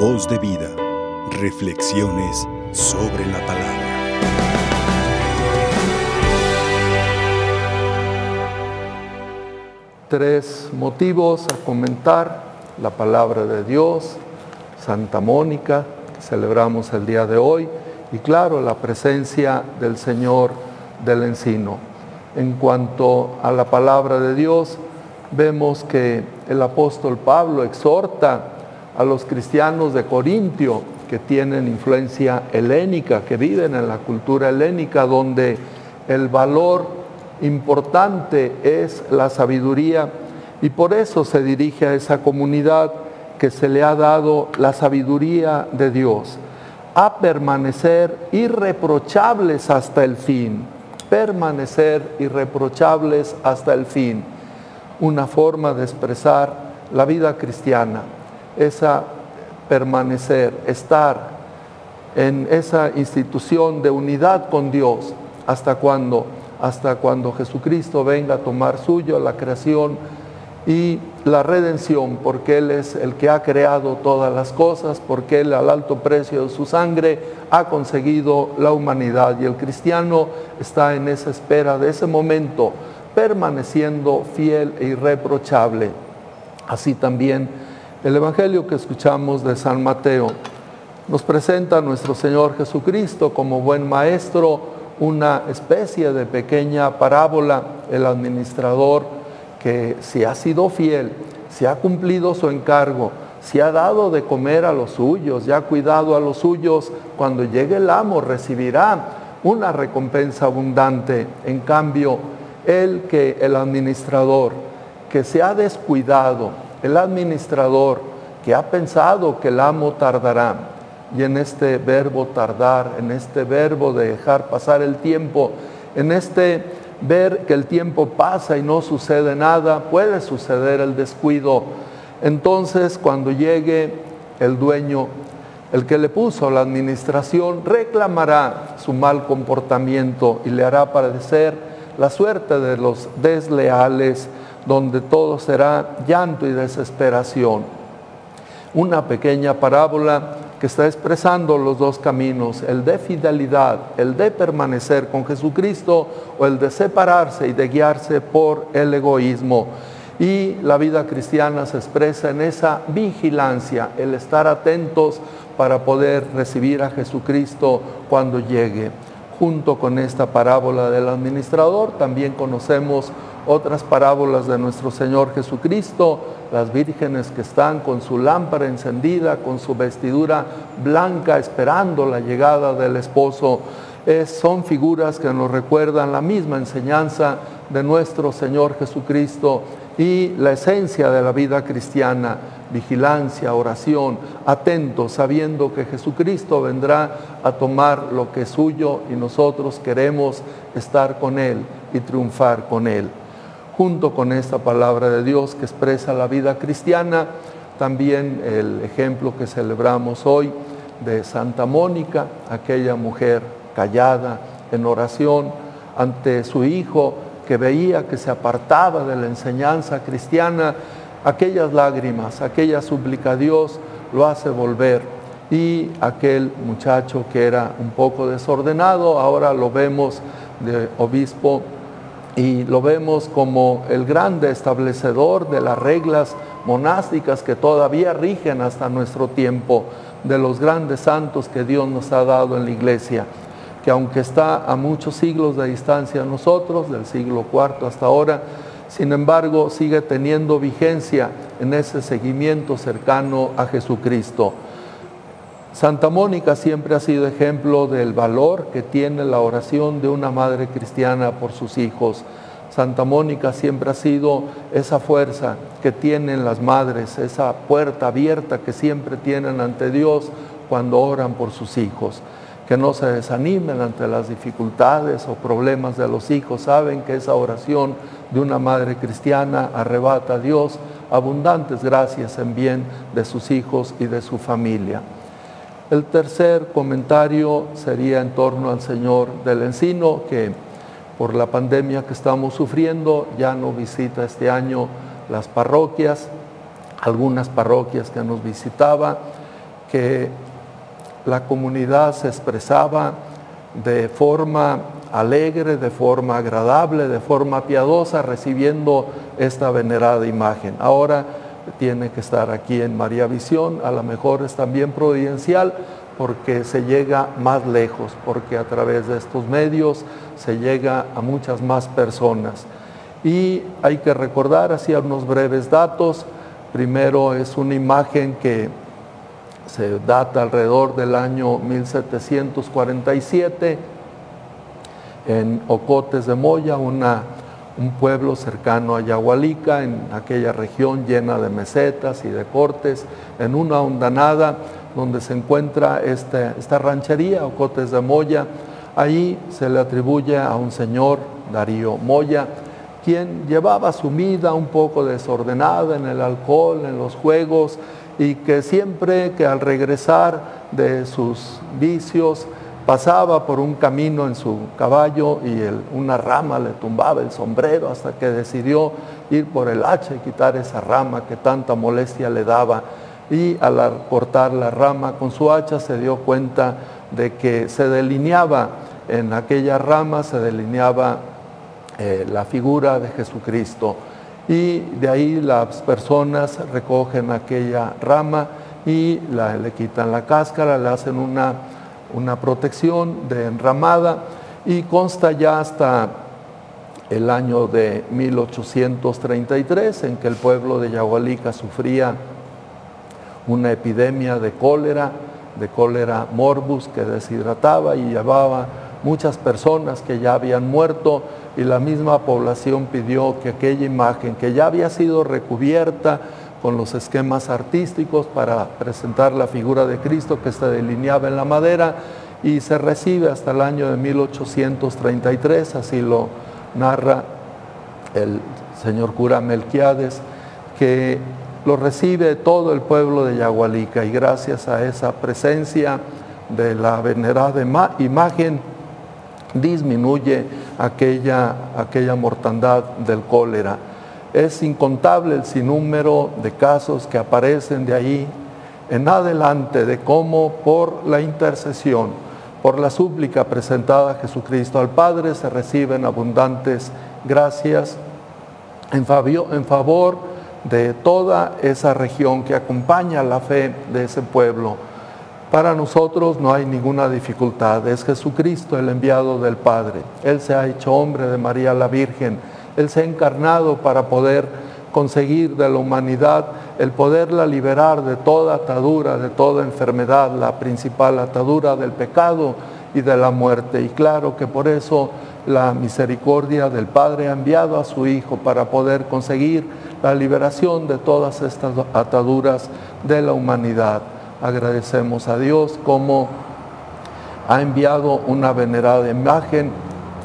Voz de vida. Reflexiones sobre la palabra. Tres motivos a comentar. La palabra de Dios, Santa Mónica, que celebramos el día de hoy, y claro, la presencia del Señor del Encino. En cuanto a la palabra de Dios, vemos que el apóstol Pablo exhorta a los cristianos de Corintio que tienen influencia helénica, que viven en la cultura helénica, donde el valor importante es la sabiduría. Y por eso se dirige a esa comunidad que se le ha dado la sabiduría de Dios, a permanecer irreprochables hasta el fin, permanecer irreprochables hasta el fin una forma de expresar la vida cristiana, esa permanecer, estar en esa institución de unidad con Dios. ¿Hasta cuando Hasta cuando Jesucristo venga a tomar suyo la creación y la redención, porque Él es el que ha creado todas las cosas, porque Él al alto precio de su sangre ha conseguido la humanidad y el cristiano está en esa espera de ese momento permaneciendo fiel e irreprochable. Así también el Evangelio que escuchamos de San Mateo nos presenta a nuestro Señor Jesucristo como buen maestro, una especie de pequeña parábola, el administrador que si ha sido fiel, si ha cumplido su encargo, si ha dado de comer a los suyos, ya ha cuidado a los suyos, cuando llegue el amo recibirá una recompensa abundante. En cambio, el que el administrador que se ha descuidado, el administrador que ha pensado que el amo tardará, y en este verbo tardar, en este verbo de dejar pasar el tiempo, en este ver que el tiempo pasa y no sucede nada, puede suceder el descuido. Entonces cuando llegue el dueño, el que le puso la administración, reclamará su mal comportamiento y le hará padecer la suerte de los desleales, donde todo será llanto y desesperación. Una pequeña parábola que está expresando los dos caminos, el de fidelidad, el de permanecer con Jesucristo o el de separarse y de guiarse por el egoísmo. Y la vida cristiana se expresa en esa vigilancia, el estar atentos para poder recibir a Jesucristo cuando llegue junto con esta parábola del administrador. También conocemos otras parábolas de nuestro Señor Jesucristo, las vírgenes que están con su lámpara encendida, con su vestidura blanca, esperando la llegada del esposo. son figuras que nos recuerdan la misma enseñanza de nuestro Señor Jesucristo y la esencia de la vida cristiana, vigilancia, oración, atento, sabiendo que Jesucristo vendrá a tomar lo que es suyo y nosotros queremos estar con Él y triunfar con Él. Junto con esta palabra de Dios que expresa la vida cristiana, también el ejemplo que celebramos hoy de Santa Mónica, aquella mujer callada en oración ante su hijo, que veía que se apartaba de la enseñanza cristiana, aquellas lágrimas, aquella súplica a Dios lo hace volver. Y aquel muchacho que era un poco desordenado, ahora lo vemos de obispo y lo vemos como el grande establecedor de las reglas monásticas que todavía rigen hasta nuestro tiempo, de los grandes santos que Dios nos ha dado en la iglesia que aunque está a muchos siglos de distancia a nosotros, del siglo IV hasta ahora, sin embargo sigue teniendo vigencia en ese seguimiento cercano a Jesucristo. Santa Mónica siempre ha sido ejemplo del valor que tiene la oración de una madre cristiana por sus hijos. Santa Mónica siempre ha sido esa fuerza que tienen las madres, esa puerta abierta que siempre tienen ante Dios cuando oran por sus hijos que no se desanimen ante las dificultades o problemas de los hijos. Saben que esa oración de una madre cristiana arrebata a Dios abundantes gracias en bien de sus hijos y de su familia. El tercer comentario sería en torno al Señor del Encino, que por la pandemia que estamos sufriendo ya no visita este año las parroquias, algunas parroquias que nos visitaba que la comunidad se expresaba de forma alegre, de forma agradable, de forma piadosa, recibiendo esta venerada imagen. Ahora tiene que estar aquí en María Visión, a lo mejor es también providencial porque se llega más lejos, porque a través de estos medios se llega a muchas más personas. Y hay que recordar así unos breves datos. Primero es una imagen que se data alrededor del año 1747 en Ocotes de Moya, una, un pueblo cercano a Yahualica, en aquella región llena de mesetas y de cortes, en una hondanada donde se encuentra este, esta ranchería, Ocotes de Moya. Ahí se le atribuye a un señor, Darío Moya, quien llevaba su vida un poco desordenada en el alcohol, en los juegos, y que siempre que al regresar de sus vicios pasaba por un camino en su caballo y una rama le tumbaba el sombrero hasta que decidió ir por el hacha y quitar esa rama que tanta molestia le daba. Y al cortar la rama con su hacha se dio cuenta de que se delineaba en aquella rama, se delineaba eh, la figura de Jesucristo. Y de ahí las personas recogen aquella rama y le quitan la cáscara, le hacen una una protección de enramada y consta ya hasta el año de 1833 en que el pueblo de Yahualica sufría una epidemia de cólera, de cólera morbus que deshidrataba y llevaba muchas personas que ya habían muerto y la misma población pidió que aquella imagen que ya había sido recubierta con los esquemas artísticos para presentar la figura de Cristo que se delineaba en la madera y se recibe hasta el año de 1833, así lo narra el señor cura Melquiades, que lo recibe todo el pueblo de Yagualica y gracias a esa presencia de la venerada imagen disminuye aquella, aquella mortandad del cólera. Es incontable el sinnúmero de casos que aparecen de ahí en adelante de cómo por la intercesión, por la súplica presentada a Jesucristo al Padre se reciben abundantes gracias en favor de toda esa región que acompaña la fe de ese pueblo. Para nosotros no hay ninguna dificultad, es Jesucristo el enviado del Padre. Él se ha hecho hombre de María la Virgen él se ha encarnado para poder conseguir de la humanidad el poderla liberar de toda atadura, de toda enfermedad, la principal atadura del pecado y de la muerte. Y claro que por eso la misericordia del Padre ha enviado a su Hijo para poder conseguir la liberación de todas estas ataduras de la humanidad. Agradecemos a Dios como ha enviado una venerada imagen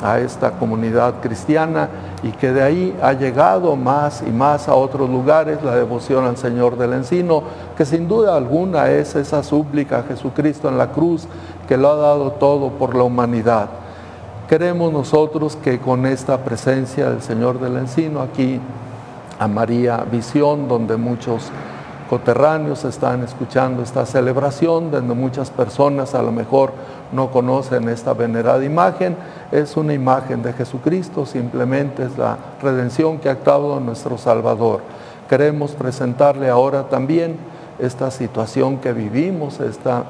a esta comunidad cristiana y que de ahí ha llegado más y más a otros lugares la devoción al Señor del Encino, que sin duda alguna es esa súplica a Jesucristo en la cruz que lo ha dado todo por la humanidad. Queremos nosotros que con esta presencia del Señor del Encino aquí a María Visión, donde muchos coterráneos están escuchando esta celebración, donde muchas personas a lo mejor no conocen esta venerada imagen, es una imagen de Jesucristo, simplemente es la redención que ha actuado nuestro Salvador. Queremos presentarle ahora también esta situación que vivimos, esta,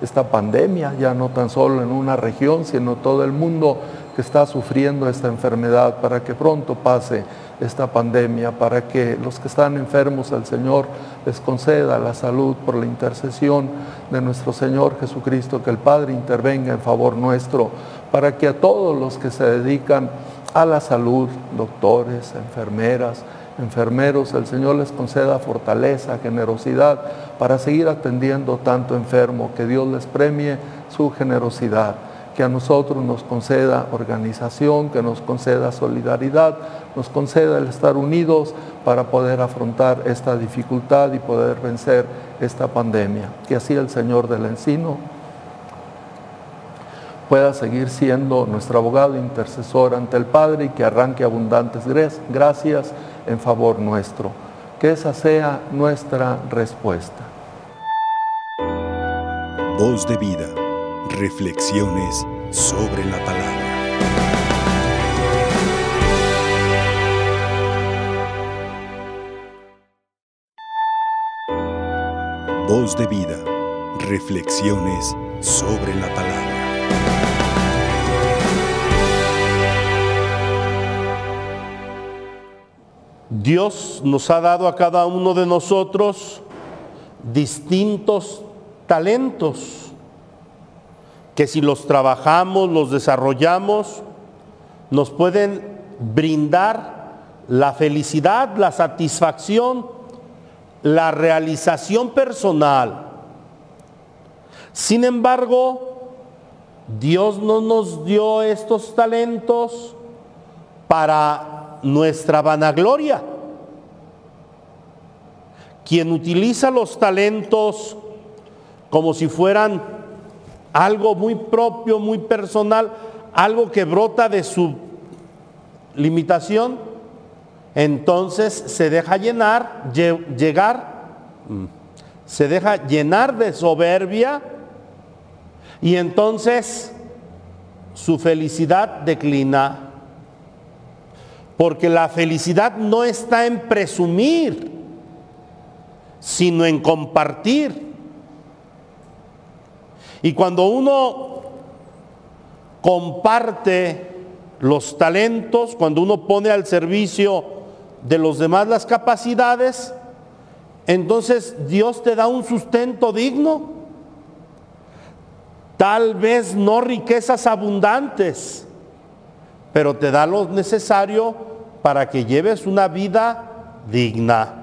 esta pandemia, ya no tan solo en una región, sino todo el mundo que está sufriendo esta enfermedad, para que pronto pase esta pandemia, para que los que están enfermos el Señor les conceda la salud por la intercesión de nuestro Señor Jesucristo, que el Padre intervenga en favor nuestro, para que a todos los que se dedican a la salud, doctores, enfermeras, enfermeros, el Señor les conceda fortaleza, generosidad para seguir atendiendo tanto enfermo, que Dios les premie su generosidad que a nosotros nos conceda organización, que nos conceda solidaridad, nos conceda el estar unidos para poder afrontar esta dificultad y poder vencer esta pandemia. Que así el Señor del Encino pueda seguir siendo nuestro abogado intercesor ante el Padre y que arranque abundantes gracias en favor nuestro. Que esa sea nuestra respuesta. Voz de vida. Reflexiones sobre la palabra. Voz de vida. Reflexiones sobre la palabra. Dios nos ha dado a cada uno de nosotros distintos talentos que si los trabajamos, los desarrollamos, nos pueden brindar la felicidad, la satisfacción, la realización personal. Sin embargo, Dios no nos dio estos talentos para nuestra vanagloria. Quien utiliza los talentos como si fueran algo muy propio, muy personal, algo que brota de su limitación, entonces se deja llenar, llegar, mm, se deja llenar de soberbia y entonces su felicidad declina. Porque la felicidad no está en presumir, sino en compartir. Y cuando uno comparte los talentos, cuando uno pone al servicio de los demás las capacidades, entonces Dios te da un sustento digno. Tal vez no riquezas abundantes, pero te da lo necesario para que lleves una vida digna.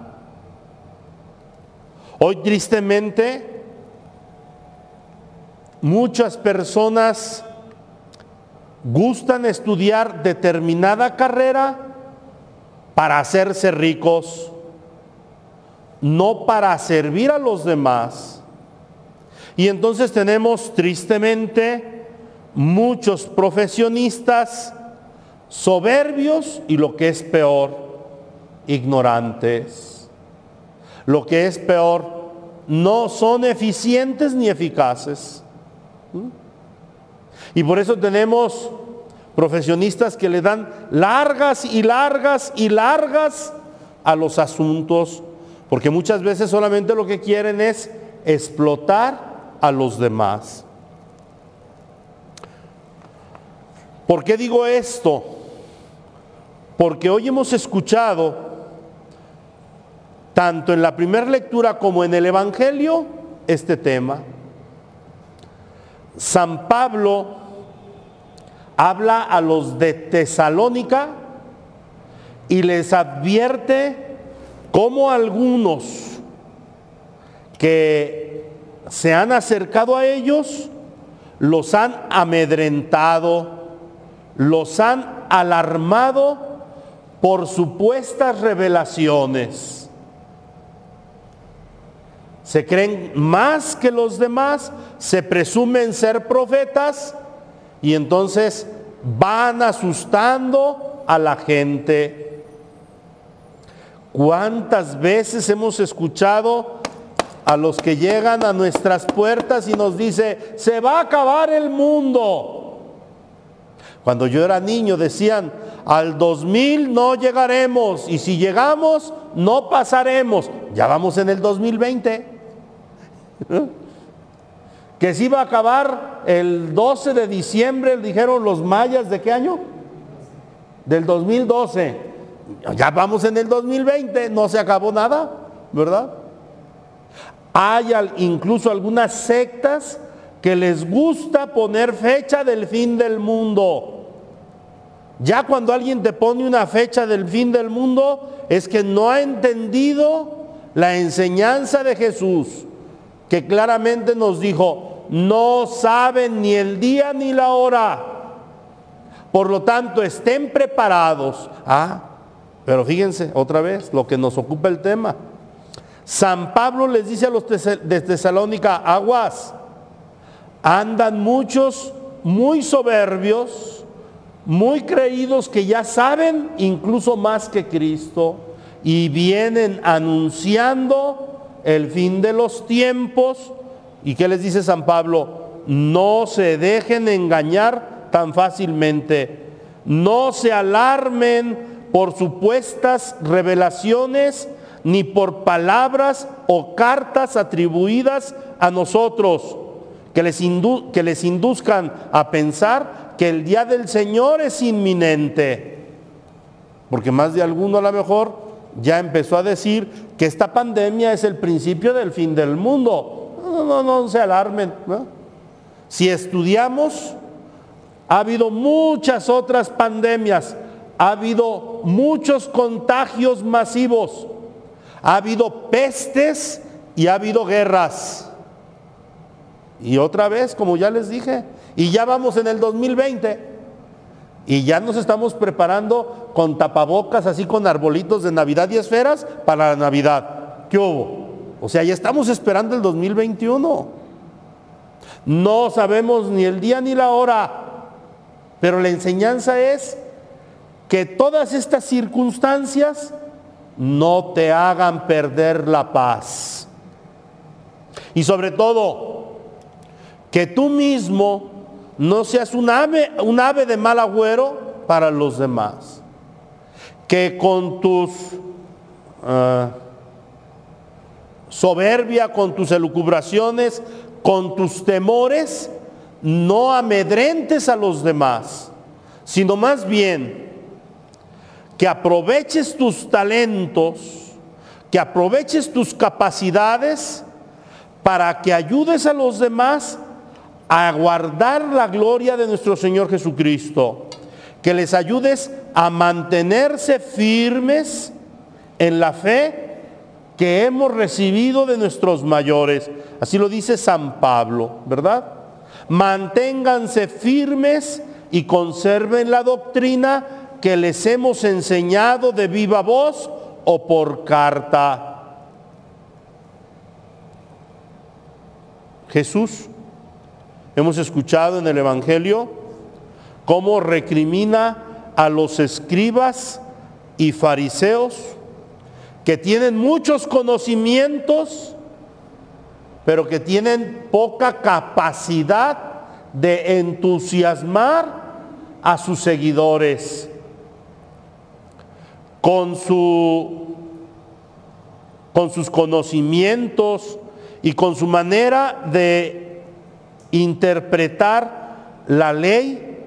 Hoy tristemente muchas personas gustan estudiar determinada carrera para hacerse ricos, no para servir a los demás. Y entonces tenemos tristemente muchos profesionistas soberbios y lo que es peor, ignorantes. Lo que es peor, no son eficientes ni eficaces. Y por eso tenemos profesionistas que le dan largas y largas y largas a los asuntos, porque muchas veces solamente lo que quieren es explotar a los demás. ¿Por qué digo esto? Porque hoy hemos escuchado, tanto en la primera lectura como en el Evangelio, este tema. San Pablo habla a los de Tesalónica y les advierte cómo algunos que se han acercado a ellos los han amedrentado, los han alarmado por supuestas revelaciones. Se creen más que los demás, se presumen ser profetas y entonces van asustando a la gente. ¿Cuántas veces hemos escuchado a los que llegan a nuestras puertas y nos dice, se va a acabar el mundo? Cuando yo era niño decían, al 2000 no llegaremos y si llegamos no pasaremos. Ya vamos en el 2020. Que se iba a acabar el 12 de diciembre, dijeron los mayas, ¿de qué año? Del 2012. Ya vamos en el 2020, no se acabó nada, ¿verdad? Hay incluso algunas sectas que les gusta poner fecha del fin del mundo. Ya cuando alguien te pone una fecha del fin del mundo, es que no ha entendido la enseñanza de Jesús, que claramente nos dijo, no saben ni el día ni la hora. Por lo tanto, estén preparados. Ah, pero fíjense, otra vez, lo que nos ocupa el tema. San Pablo les dice a los de Tesalónica, aguas, andan muchos muy soberbios, muy creídos que ya saben incluso más que Cristo y vienen anunciando el fin de los tiempos ¿Y qué les dice San Pablo? No se dejen engañar tan fácilmente. No se alarmen por supuestas revelaciones ni por palabras o cartas atribuidas a nosotros que les, que les induzcan a pensar que el día del Señor es inminente. Porque más de alguno a lo mejor ya empezó a decir que esta pandemia es el principio del fin del mundo. No, no, no, se alarmen. Si estudiamos, ha habido muchas otras pandemias, ha habido muchos contagios masivos, ha habido pestes y ha habido guerras. Y otra vez, como ya les dije, y ya vamos en el 2020. Y ya nos estamos preparando con tapabocas, así con arbolitos de Navidad y esferas para la Navidad. ¿Qué hubo? O sea, ya estamos esperando el 2021. No sabemos ni el día ni la hora, pero la enseñanza es que todas estas circunstancias no te hagan perder la paz. Y sobre todo, que tú mismo no seas un ave, un ave de mal agüero para los demás. Que con tus ah, soberbia, con tus elucubraciones, con tus temores, no amedrentes a los demás, sino más bien que aproveches tus talentos, que aproveches tus capacidades para que ayudes a los demás a guardar la gloria de nuestro Señor Jesucristo, que les ayudes a mantenerse firmes en la fe que hemos recibido de nuestros mayores. Así lo dice San Pablo, ¿verdad? Manténganse firmes y conserven la doctrina que les hemos enseñado de viva voz o por carta. Jesús Hemos escuchado en el Evangelio cómo recrimina a los escribas y fariseos que tienen muchos conocimientos, pero que tienen poca capacidad de entusiasmar a sus seguidores. Con, su, con sus conocimientos y con su manera de interpretar la ley,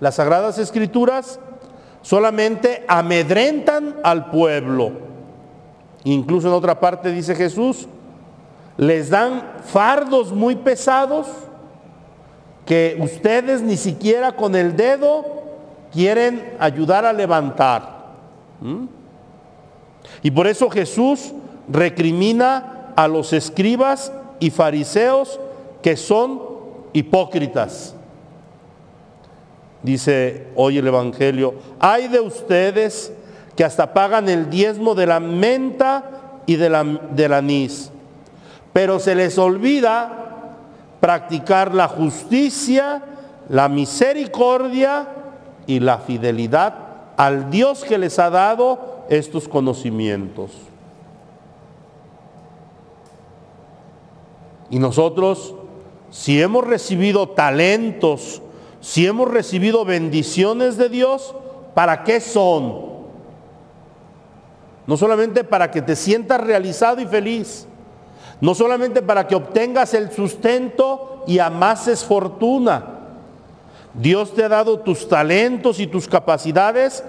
las sagradas escrituras, solamente amedrentan al pueblo. Incluso en otra parte dice Jesús, les dan fardos muy pesados que ustedes ni siquiera con el dedo quieren ayudar a levantar. ¿Mm? Y por eso Jesús recrimina a los escribas y fariseos que son hipócritas. Dice hoy el Evangelio, hay de ustedes que hasta pagan el diezmo de la menta y de la, del anís, pero se les olvida practicar la justicia, la misericordia y la fidelidad al Dios que les ha dado estos conocimientos. Y nosotros si hemos recibido talentos, si hemos recibido bendiciones de Dios, ¿para qué son? No solamente para que te sientas realizado y feliz, no solamente para que obtengas el sustento y amases fortuna. Dios te ha dado tus talentos y tus capacidades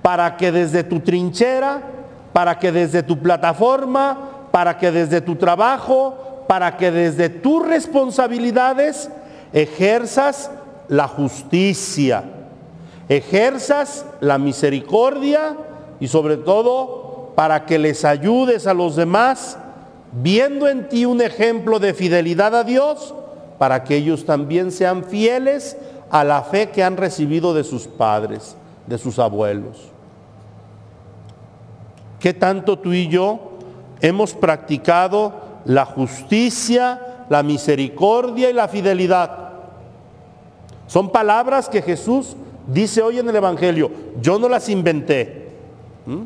para que desde tu trinchera, para que desde tu plataforma, para que desde tu trabajo, para que desde tus responsabilidades ejerzas la justicia, ejerzas la misericordia y sobre todo para que les ayudes a los demás viendo en ti un ejemplo de fidelidad a Dios, para que ellos también sean fieles a la fe que han recibido de sus padres, de sus abuelos. ¿Qué tanto tú y yo hemos practicado la justicia, la misericordia y la fidelidad. Son palabras que Jesús dice hoy en el Evangelio. Yo no las inventé. ¿Mm?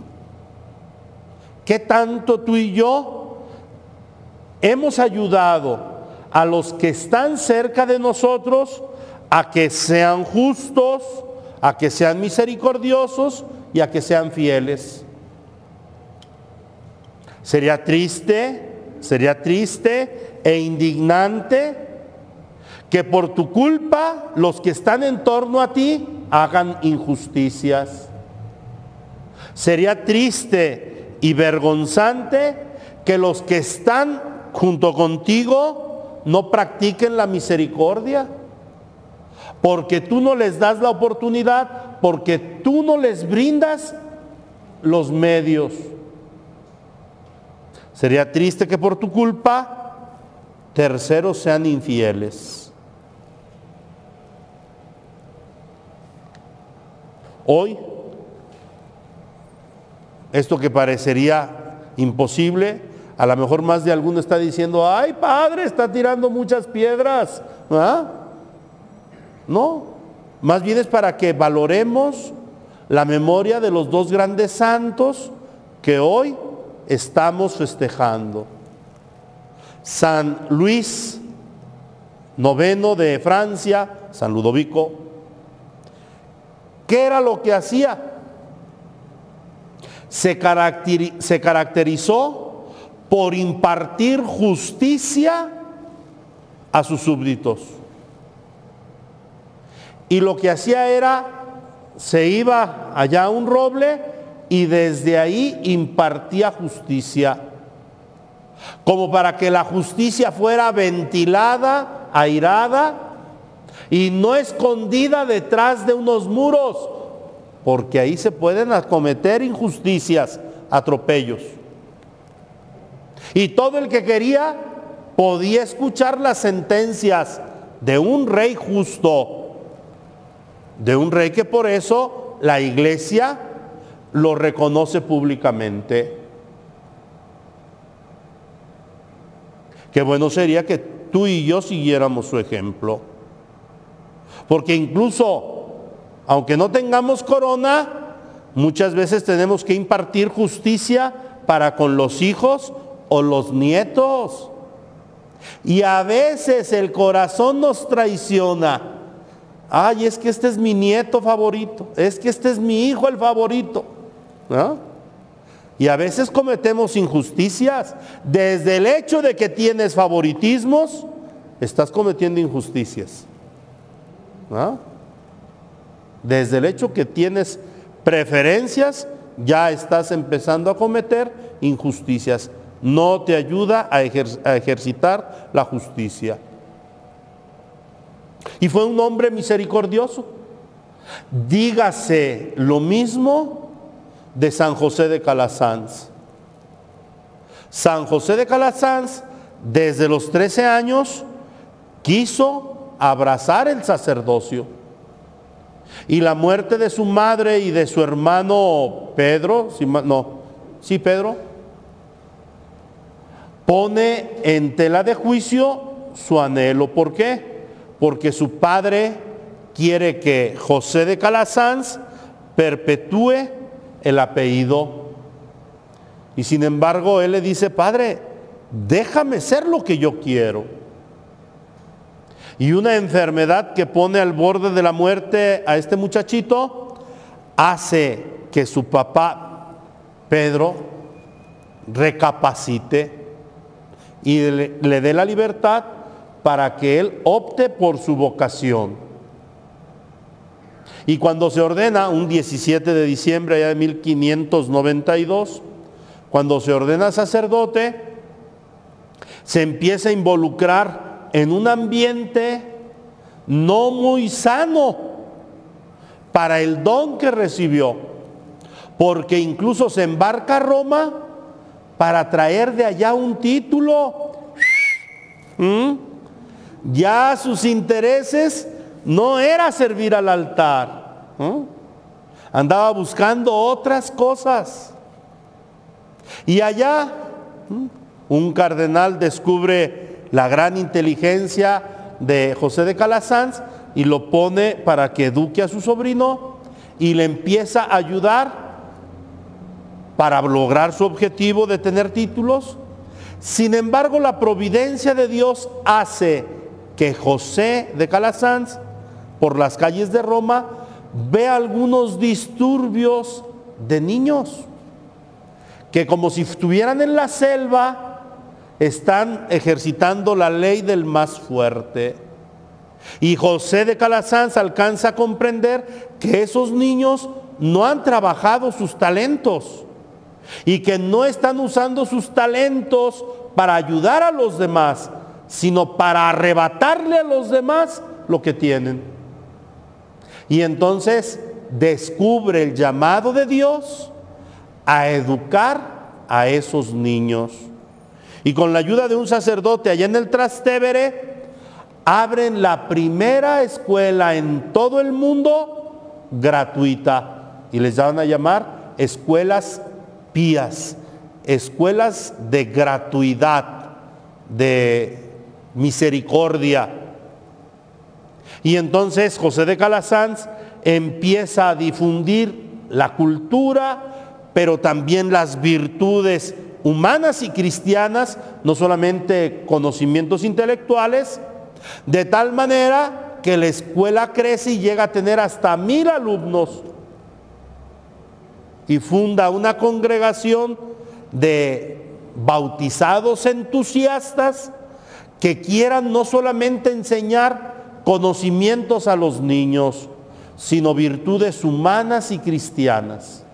¿Qué tanto tú y yo hemos ayudado a los que están cerca de nosotros a que sean justos, a que sean misericordiosos y a que sean fieles. Sería triste, sería triste e indignante que por tu culpa los que están en torno a ti hagan injusticias. Sería triste y vergonzante que los que están junto contigo no practiquen la misericordia. Porque tú no les das la oportunidad, porque tú no les brindas los medios. Sería triste que por tu culpa terceros sean infieles. Hoy, esto que parecería imposible, a lo mejor más de alguno está diciendo, ay padre, está tirando muchas piedras. ¿Ah? No, más bien es para que valoremos la memoria de los dos grandes santos que hoy estamos festejando. San Luis, noveno de Francia, San Ludovico. ¿Qué era lo que hacía? Se, caracterizó por impartir justicia a sus súbditos. Y lo que hacía era, se iba allá a un roble y desde ahí impartía justicia. Como para que la justicia fuera ventilada, airada y no escondida detrás de unos muros, porque ahí se pueden acometer injusticias, atropellos. Y todo el que quería podía escuchar las sentencias de un rey justo de un rey que por eso la iglesia lo reconoce públicamente. Qué bueno sería que tú y yo siguiéramos su ejemplo. Porque incluso, aunque no tengamos corona, muchas veces tenemos que impartir justicia para con los hijos o los nietos. Y a veces el corazón nos traiciona ay, es que este es mi nieto favorito, es que este es mi hijo el favorito. Y a veces cometemos injusticias. Desde el hecho de que tienes favoritismos, estás cometiendo injusticias. Desde el hecho que tienes preferencias, ya estás empezando a cometer injusticias. No te ayuda a, a ejercitar la justicia. Y fue un hombre misericordioso. Dígase lo mismo de San José de Calasanz. San José de Calasanz, desde los 13 años, quiso abrazar el sacerdocio. Y la muerte de su madre y de su hermano Pedro, no, sí Pedro, pone en tela de juicio su anhelo. ¿Por qué? porque su padre quiere que José de Calasanz perpetúe el apellido. Y sin embargo, él le dice, padre, déjame ser lo que yo quiero. Y una enfermedad que pone al borde de la muerte a este muchachito hace que su papá, Pedro, recapacite y le, dé la libertad para que él opte por su vocación. Y cuando se ordena, un 17 de diciembre allá de 1592, cuando se ordena sacerdote, se empieza a involucrar en un ambiente no muy sano para el don que recibió, porque incluso se embarca a Roma para traer de allá un título. ¿Mm? ya sus intereses no era servir al altar. Andaba buscando otras cosas. Y allá un cardenal descubre la gran inteligencia de José de Calasanz y lo pone para que eduque a su sobrino y le empieza a ayudar para lograr su objetivo de tener títulos Sin embargo, la providencia de Dios hace que José de Calasanz, por las calles de Roma, vea algunos disturbios de niños que como si estuvieran en la selva, están ejercitando la ley del más fuerte. Y José de Calasanz alcanza a comprender que esos niños no han trabajado sus talentos y que no están usando sus talentos para ayudar a los demás, sino para arrebatarle a los demás lo que tienen. Y entonces descubre el llamado de Dios a educar a esos niños. Y con la ayuda de un sacerdote allá en el Trastevere, abren la primera escuela en todo el mundo gratuita. Y les van a llamar escuelas pías, escuelas de gratuidad, de misericordia. Y entonces José de Calasanz empieza a difundir la cultura, pero también las virtudes humanas y cristianas, no solamente conocimientos intelectuales, de tal manera que la escuela crece y llega a tener hasta mil alumnos. Y funda una congregación de bautizados entusiastas que quieran no solamente enseñar conocimientos a los niños, sino virtudes humanas y cristianas.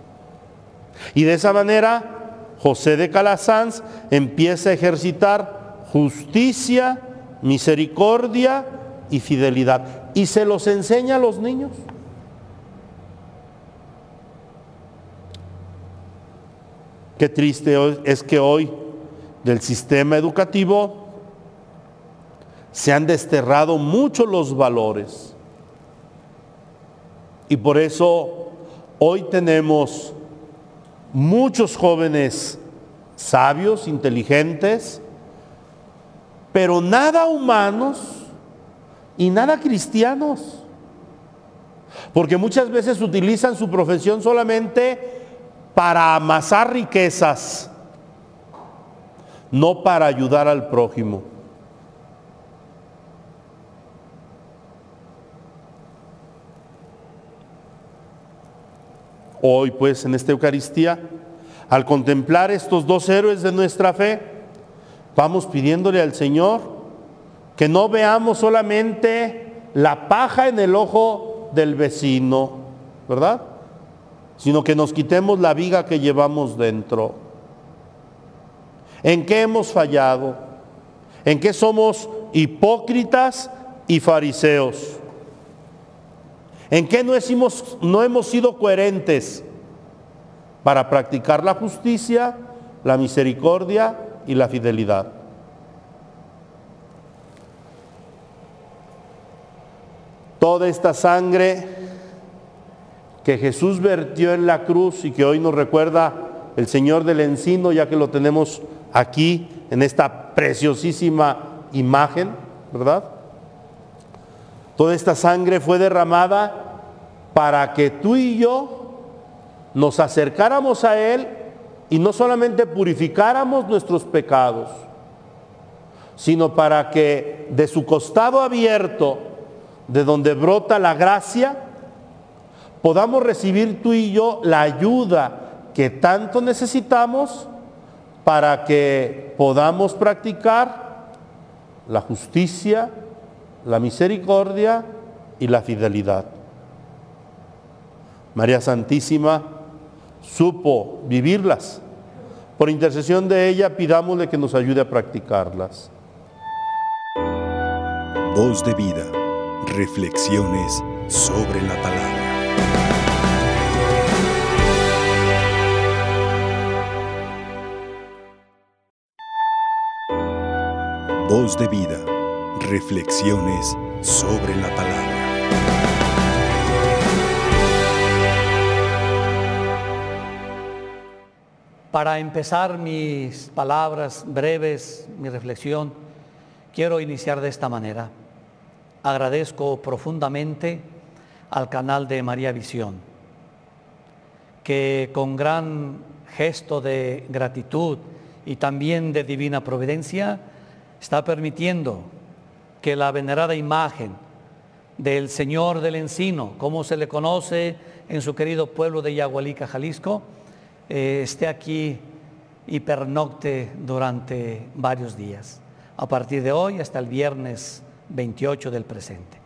Y de esa manera, José de Calasanz empieza a ejercitar justicia, misericordia y fidelidad. Y se los enseña a los niños. Qué triste es que hoy del sistema educativo se han desterrado mucho los valores. Y por eso hoy tenemos muchos jóvenes sabios, inteligentes, pero nada humanos y nada cristianos. Porque muchas veces utilizan su profesión solamente para amasar riquezas, no para ayudar al prójimo. Hoy pues en esta Eucaristía, al contemplar estos dos héroes de nuestra fe, vamos pidiéndole al Señor que no veamos solamente la paja en el ojo del vecino, ¿verdad? sino que nos quitemos la viga que llevamos dentro. ¿En qué hemos fallado? ¿En qué somos hipócritas y fariseos? ¿En qué no hemos, sido coherentes para practicar la justicia, la misericordia y la fidelidad? Toda esta sangre que Jesús vertió en la cruz y que hoy nos recuerda el Señor del Encino, ya que lo tenemos aquí en esta preciosísima imagen, ¿verdad? Toda esta sangre fue derramada para que tú y yo nos acercáramos a Él y no solamente purificáramos nuestros pecados, sino para que de su costado abierto, de donde brota la gracia, podamos recibir tú y yo la ayuda que tanto necesitamos para que podamos practicar la justicia, la misericordia y la fidelidad. María Santísima supo vivirlas. Por intercesión de ella, pidámosle que nos ayude a practicarlas. Voz de vida. Reflexiones sobre la palabra. Voz de vida. Reflexiones sobre la palabra. Para empezar mis palabras breves, mi reflexión, quiero iniciar de esta manera. Agradezco profundamente al canal de María Visión, que con gran gesto de gratitud y también de divina providencia, está permitiendo que la venerada imagen del Señor del Encino, como se le conoce en su querido pueblo de Yagualica, Jalisco, eh, esté aquí y pernocte durante varios días, a partir de hoy hasta el viernes 28 del presente.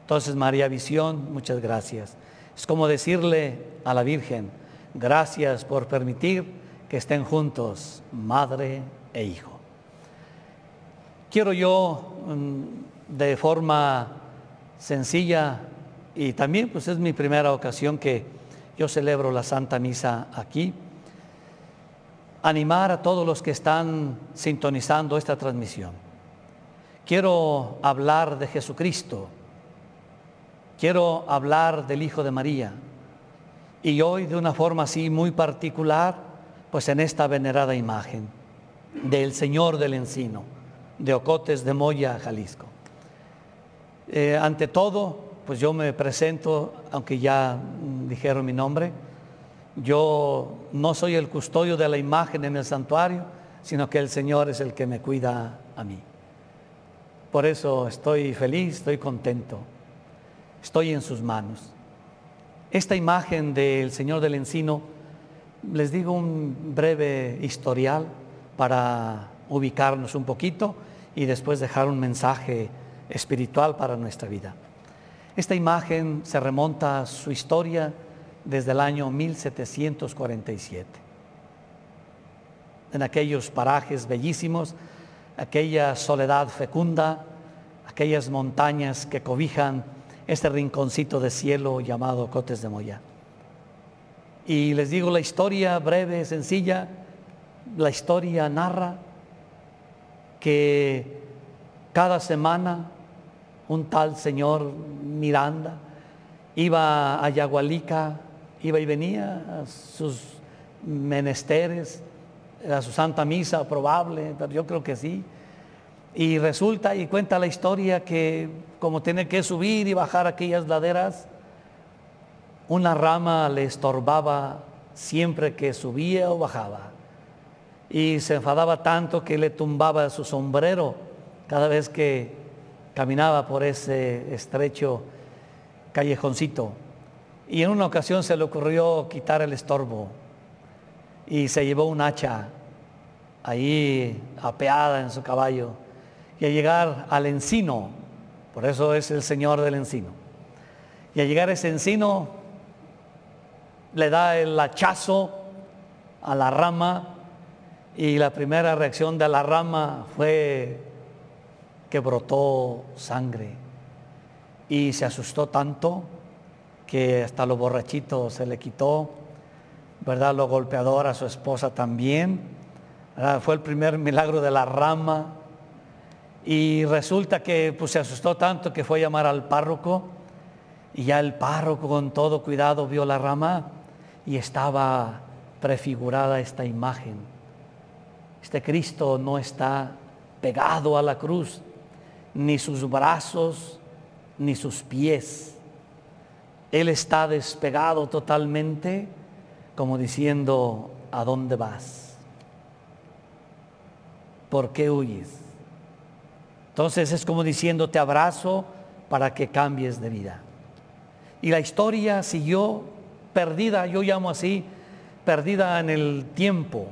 Entonces, María Visión, muchas gracias. Es como decirle a la Virgen, gracias por permitir que estén juntos madre e hijo. Quiero yo mm, de forma sencilla y también pues es mi primera ocasión que yo celebro la Santa Misa aquí, animar a todos los que están sintonizando esta transmisión. Quiero hablar de Jesucristo, quiero hablar del Hijo de María. Y hoy de una forma así muy particular, pues en esta venerada imagen del Señor del Encino, de Ocotes de Moya, Jalisco. Eh, ante todo, pues yo me presento, aunque ya dijeron mi nombre, yo no soy el custodio de la imagen en el santuario, sino que el Señor es el que me cuida a mí. Por eso estoy feliz, estoy contento, estoy en sus manos. Esta imagen del Señor del Encino, les digo un breve historial para ubicarnos un poquito y después dejar un mensaje espiritual para nuestra vida. Esta imagen se remonta a su historia desde el año 1747. En aquellos parajes bellísimos, aquella soledad fecunda, aquellas montañas que cobijan este rinconcito de cielo llamado Cotes de Moya. Y les digo la historia breve, sencilla, la historia narra que cada semana un tal señor Miranda iba a Yagualica, iba y venía a sus menesteres, a su santa misa probable, pero yo creo que sí. Y resulta y cuenta la historia que como tiene que subir y bajar aquellas laderas, una rama le estorbaba siempre que subía o bajaba. Y se enfadaba tanto que le tumbaba su sombrero cada vez que caminaba por ese estrecho callejoncito. Y en una ocasión se le ocurrió quitar el estorbo y se llevó un hacha ahí apeada en su caballo y a llegar al encino, por eso es el señor del encino, y a llegar a ese encino le da el hachazo a la rama y la primera reacción de la rama fue que brotó sangre y se asustó tanto que hasta lo borrachito se le quitó, ¿verdad? Lo golpeador a su esposa también. Fue el primer milagro de la rama. Y resulta que pues, se asustó tanto que fue a llamar al párroco y ya el párroco con todo cuidado vio la rama y estaba prefigurada esta imagen. Este Cristo no está pegado a la cruz, ni sus brazos, ni sus pies. Él está despegado totalmente, como diciendo, ¿a dónde vas? ¿Por qué huyes? Entonces es como diciendo, te abrazo para que cambies de vida. Y la historia siguió perdida, yo llamo así, perdida en el tiempo.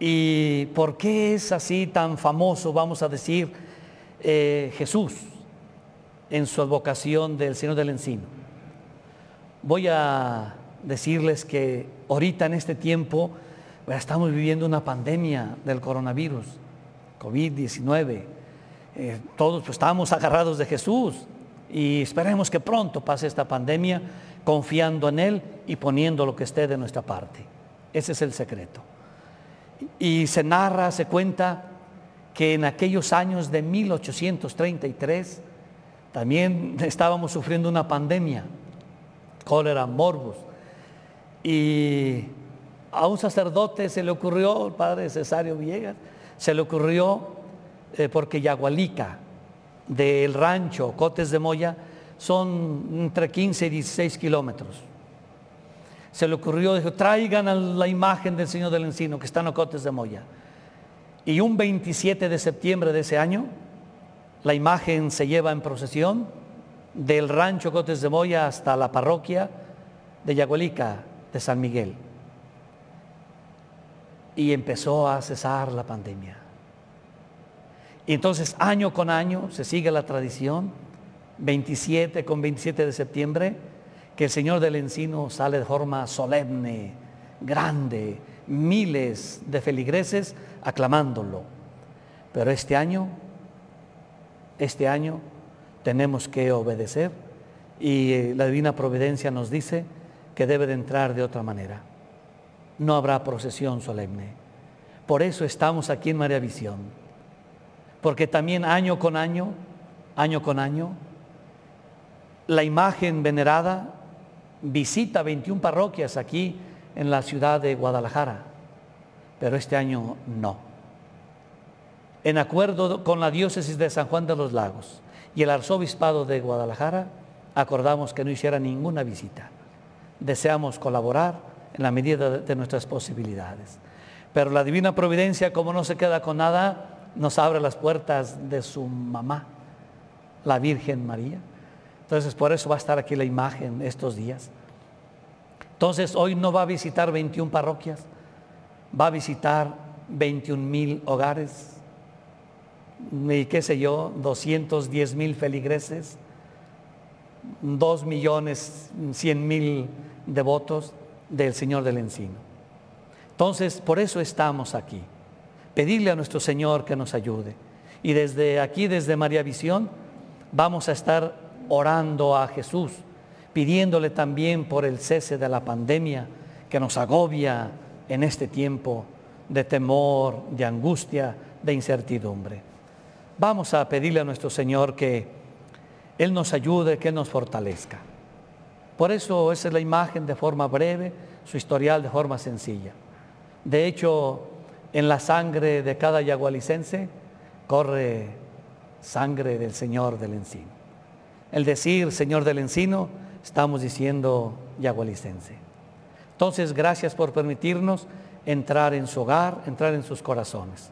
¿Y por qué es así tan famoso, vamos a decir, eh, Jesús en su advocación del Señor del Encino. Voy a decirles que ahorita en este tiempo estamos viviendo una pandemia del coronavirus, COVID-19. Eh, todos pues, estamos agarrados de Jesús y esperemos que pronto pase esta pandemia confiando en Él y poniendo lo que esté de nuestra parte. Ese es el secreto. Y se narra, se cuenta que en aquellos años de 1833 también estábamos sufriendo una pandemia, cólera, morbus. Y a un sacerdote se le ocurrió, el padre Cesario Villegas, se le ocurrió, eh, porque Yagualica, del rancho Cotes de Moya, son entre 15 y 16 kilómetros. Se le ocurrió, dijo, traigan la imagen del Señor del Encino, que está en Cotes de Moya Y un 27 de septiembre de ese año, la imagen se lleva en procesión del rancho Cotes de Moya hasta la parroquia de Yaguelica de San Miguel. Y empezó a cesar la pandemia. Y entonces año con año se sigue la tradición, 27 con 27 de septiembre, que el Señor del Encino sale de forma solemne, grande, miles de feligreses aclamándolo. Pero este año, este año tenemos que obedecer y eh, la divina providencia nos dice que debe de entrar de otra manera. No habrá procesión solemne. Por eso estamos aquí en María Visión. Porque también año con año, año con año, la imagen venerada visita 21 parroquias aquí en la ciudad de Guadalajara, pero este año no. En acuerdo con la diócesis de San Juan de los Lagos y el arzobispado de Guadalajara, acordamos que no hiciera ninguna visita. Deseamos colaborar en la medida de nuestras posibilidades. Pero la divina providencia, como no se queda con nada, nos abre las puertas de su mamá, la Virgen María. Entonces, por eso va a estar aquí la imagen estos días. Entonces, hoy no va a visitar 21 parroquias, va a visitar 21 mil hogares, y qué sé yo, 210 mil feligreses, 2 millones 100 mil devotos del Señor del Encino. Entonces, por eso estamos aquí. Pedirle a nuestro Señor que nos ayude. Y desde aquí, desde María Visión, vamos a estar orando a Jesús pidiéndole también por el cese de la pandemia que nos agobia en este tiempo de temor, de angustia, de incertidumbre. Vamos a pedirle a nuestro Señor que Él nos ayude, que nos fortalezca. Por eso esa es la imagen de forma breve, su historial de forma sencilla. De hecho, en la sangre de cada yagualicense corre sangre del Señor del Encino. El decir Señor del Encino estamos diciendo yagualicense. Entonces, gracias por permitirnos entrar en su hogar, entrar en sus corazones.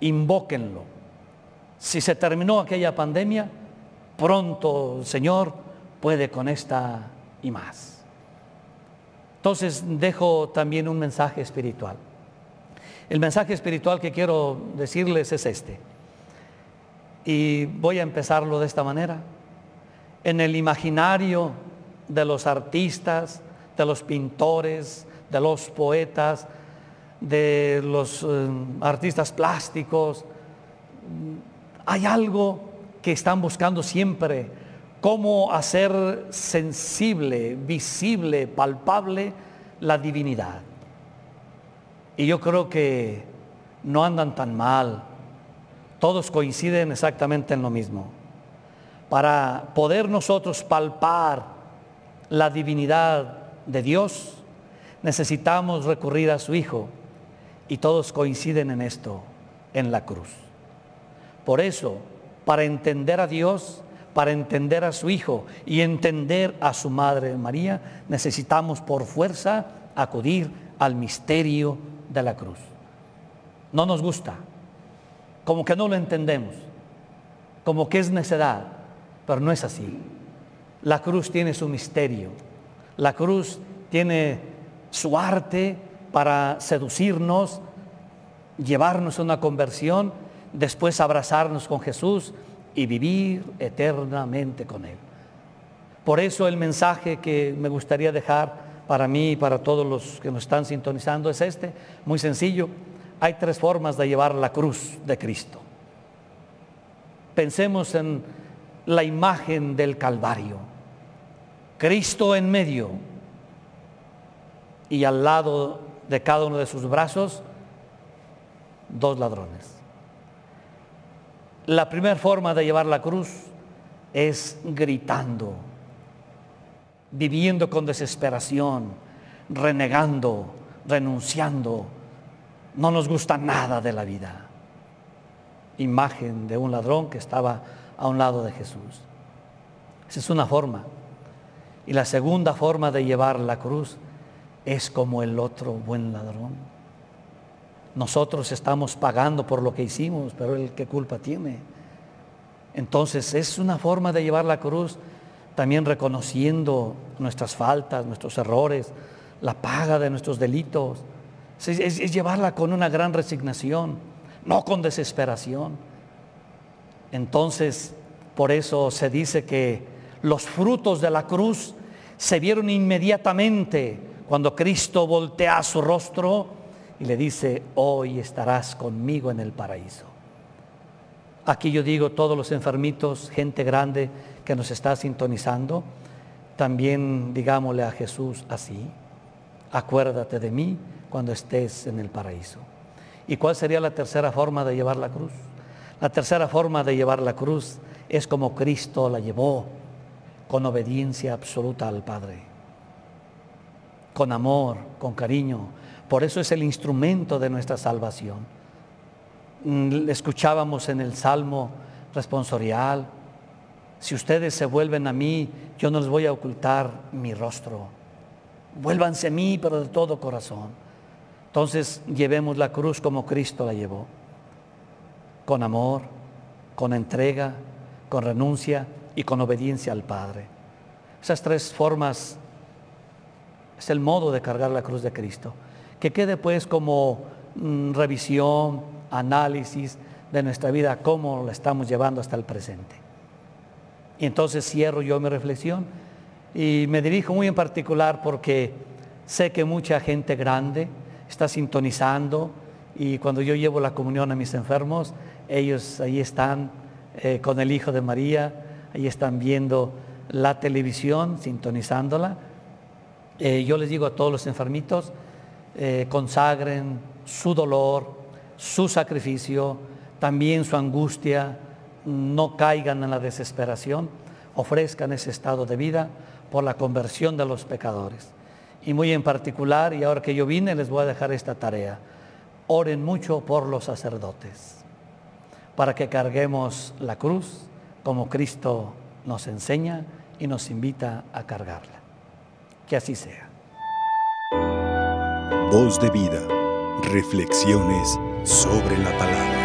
Invóquenlo. Si se terminó aquella pandemia, pronto el Señor puede con esta y más. Entonces dejo también un mensaje espiritual. El mensaje espiritual que quiero decirles es este. Y voy a empezarlo de esta manera en el imaginario de los artistas, de los pintores, de los poetas, de los eh, artistas plásticos. Hay algo que están buscando siempre, cómo hacer sensible, visible, palpable la divinidad. Y yo creo que no andan tan mal, todos coinciden exactamente en lo mismo para poder nosotros palpar la divinidad de Dios, necesitamos recurrir a su Hijo. Y todos coinciden en esto, en la cruz. Por eso, para entender a Dios, para entender a su Hijo y entender a su Madre María, necesitamos por fuerza acudir al misterio de la cruz. No nos gusta, como que no lo entendemos, como que es necedad, pero no es así. La cruz tiene su misterio. La cruz tiene su arte para seducirnos, llevarnos a una conversión, después abrazarnos con Jesús y vivir eternamente con Él. Por eso el mensaje que me gustaría dejar para mí y para todos los que nos están sintonizando es este, muy sencillo. Hay tres formas de llevar la cruz de Cristo. Pensemos en la imagen del Calvario. Cristo en medio y al lado de cada uno de sus brazos, dos ladrones. La primera forma de llevar la cruz es gritando, viviendo con desesperación, renegando, renunciando. No nos gusta nada de la vida. Imagen de un ladrón que estaba a un lado de Jesús. Esa es una forma. Y la segunda forma de llevar la cruz es como el otro buen ladrón. Nosotros estamos pagando por lo que hicimos, pero Él qué culpa tiene. Entonces es una forma de llevar la cruz también reconociendo nuestras faltas, nuestros errores, la paga de nuestros delitos. Es, llevarla con una gran resignación, no con desesperación. Entonces, por eso se dice que los frutos de la cruz se vieron inmediatamente cuando Cristo voltea su rostro y le dice, hoy estarás conmigo en el paraíso. Aquí yo digo, todos los enfermitos, gente grande que nos está sintonizando, también digámosle a Jesús así, acuérdate de mí cuando estés en el paraíso. ¿Y cuál sería la tercera forma de llevar la cruz? La tercera forma de llevar la cruz es como Cristo la llevó, con obediencia absoluta al Padre, con amor, con cariño. Por eso es el instrumento de nuestra salvación. Mm, escuchábamos en el Salmo responsorial, si ustedes se vuelven a mí, yo no les voy a ocultar mi rostro. Vuélvanse a mí, pero de todo corazón. Entonces llevemos la cruz como Cristo la llevó, con amor, con entrega, con renuncia y con obediencia al Padre. Esas tres formas es el modo de cargar la cruz de Cristo. Que quede pues como mm, revisión, análisis de nuestra vida, cómo la estamos llevando hasta el presente. Y entonces cierro yo mi reflexión y me dirijo muy en particular porque sé que mucha gente grande está sintonizando y cuando yo llevo la comunión a mis enfermos, ellos ahí están eh, con el Hijo de María, ahí están viendo la televisión, sintonizándola. Eh, yo les digo a todos los enfermitos, eh, consagren su dolor, su sacrificio, también su angustia, no caigan en la desesperación, ofrezcan ese estado de vida por la conversión de los pecadores. Y muy en particular, y ahora que yo vine, les voy a dejar esta tarea. Oren mucho por los sacerdotes, para que carguemos la cruz como Cristo nos enseña y nos invita a cargarla. Que así sea. Voz de vida. Reflexiones sobre la palabra.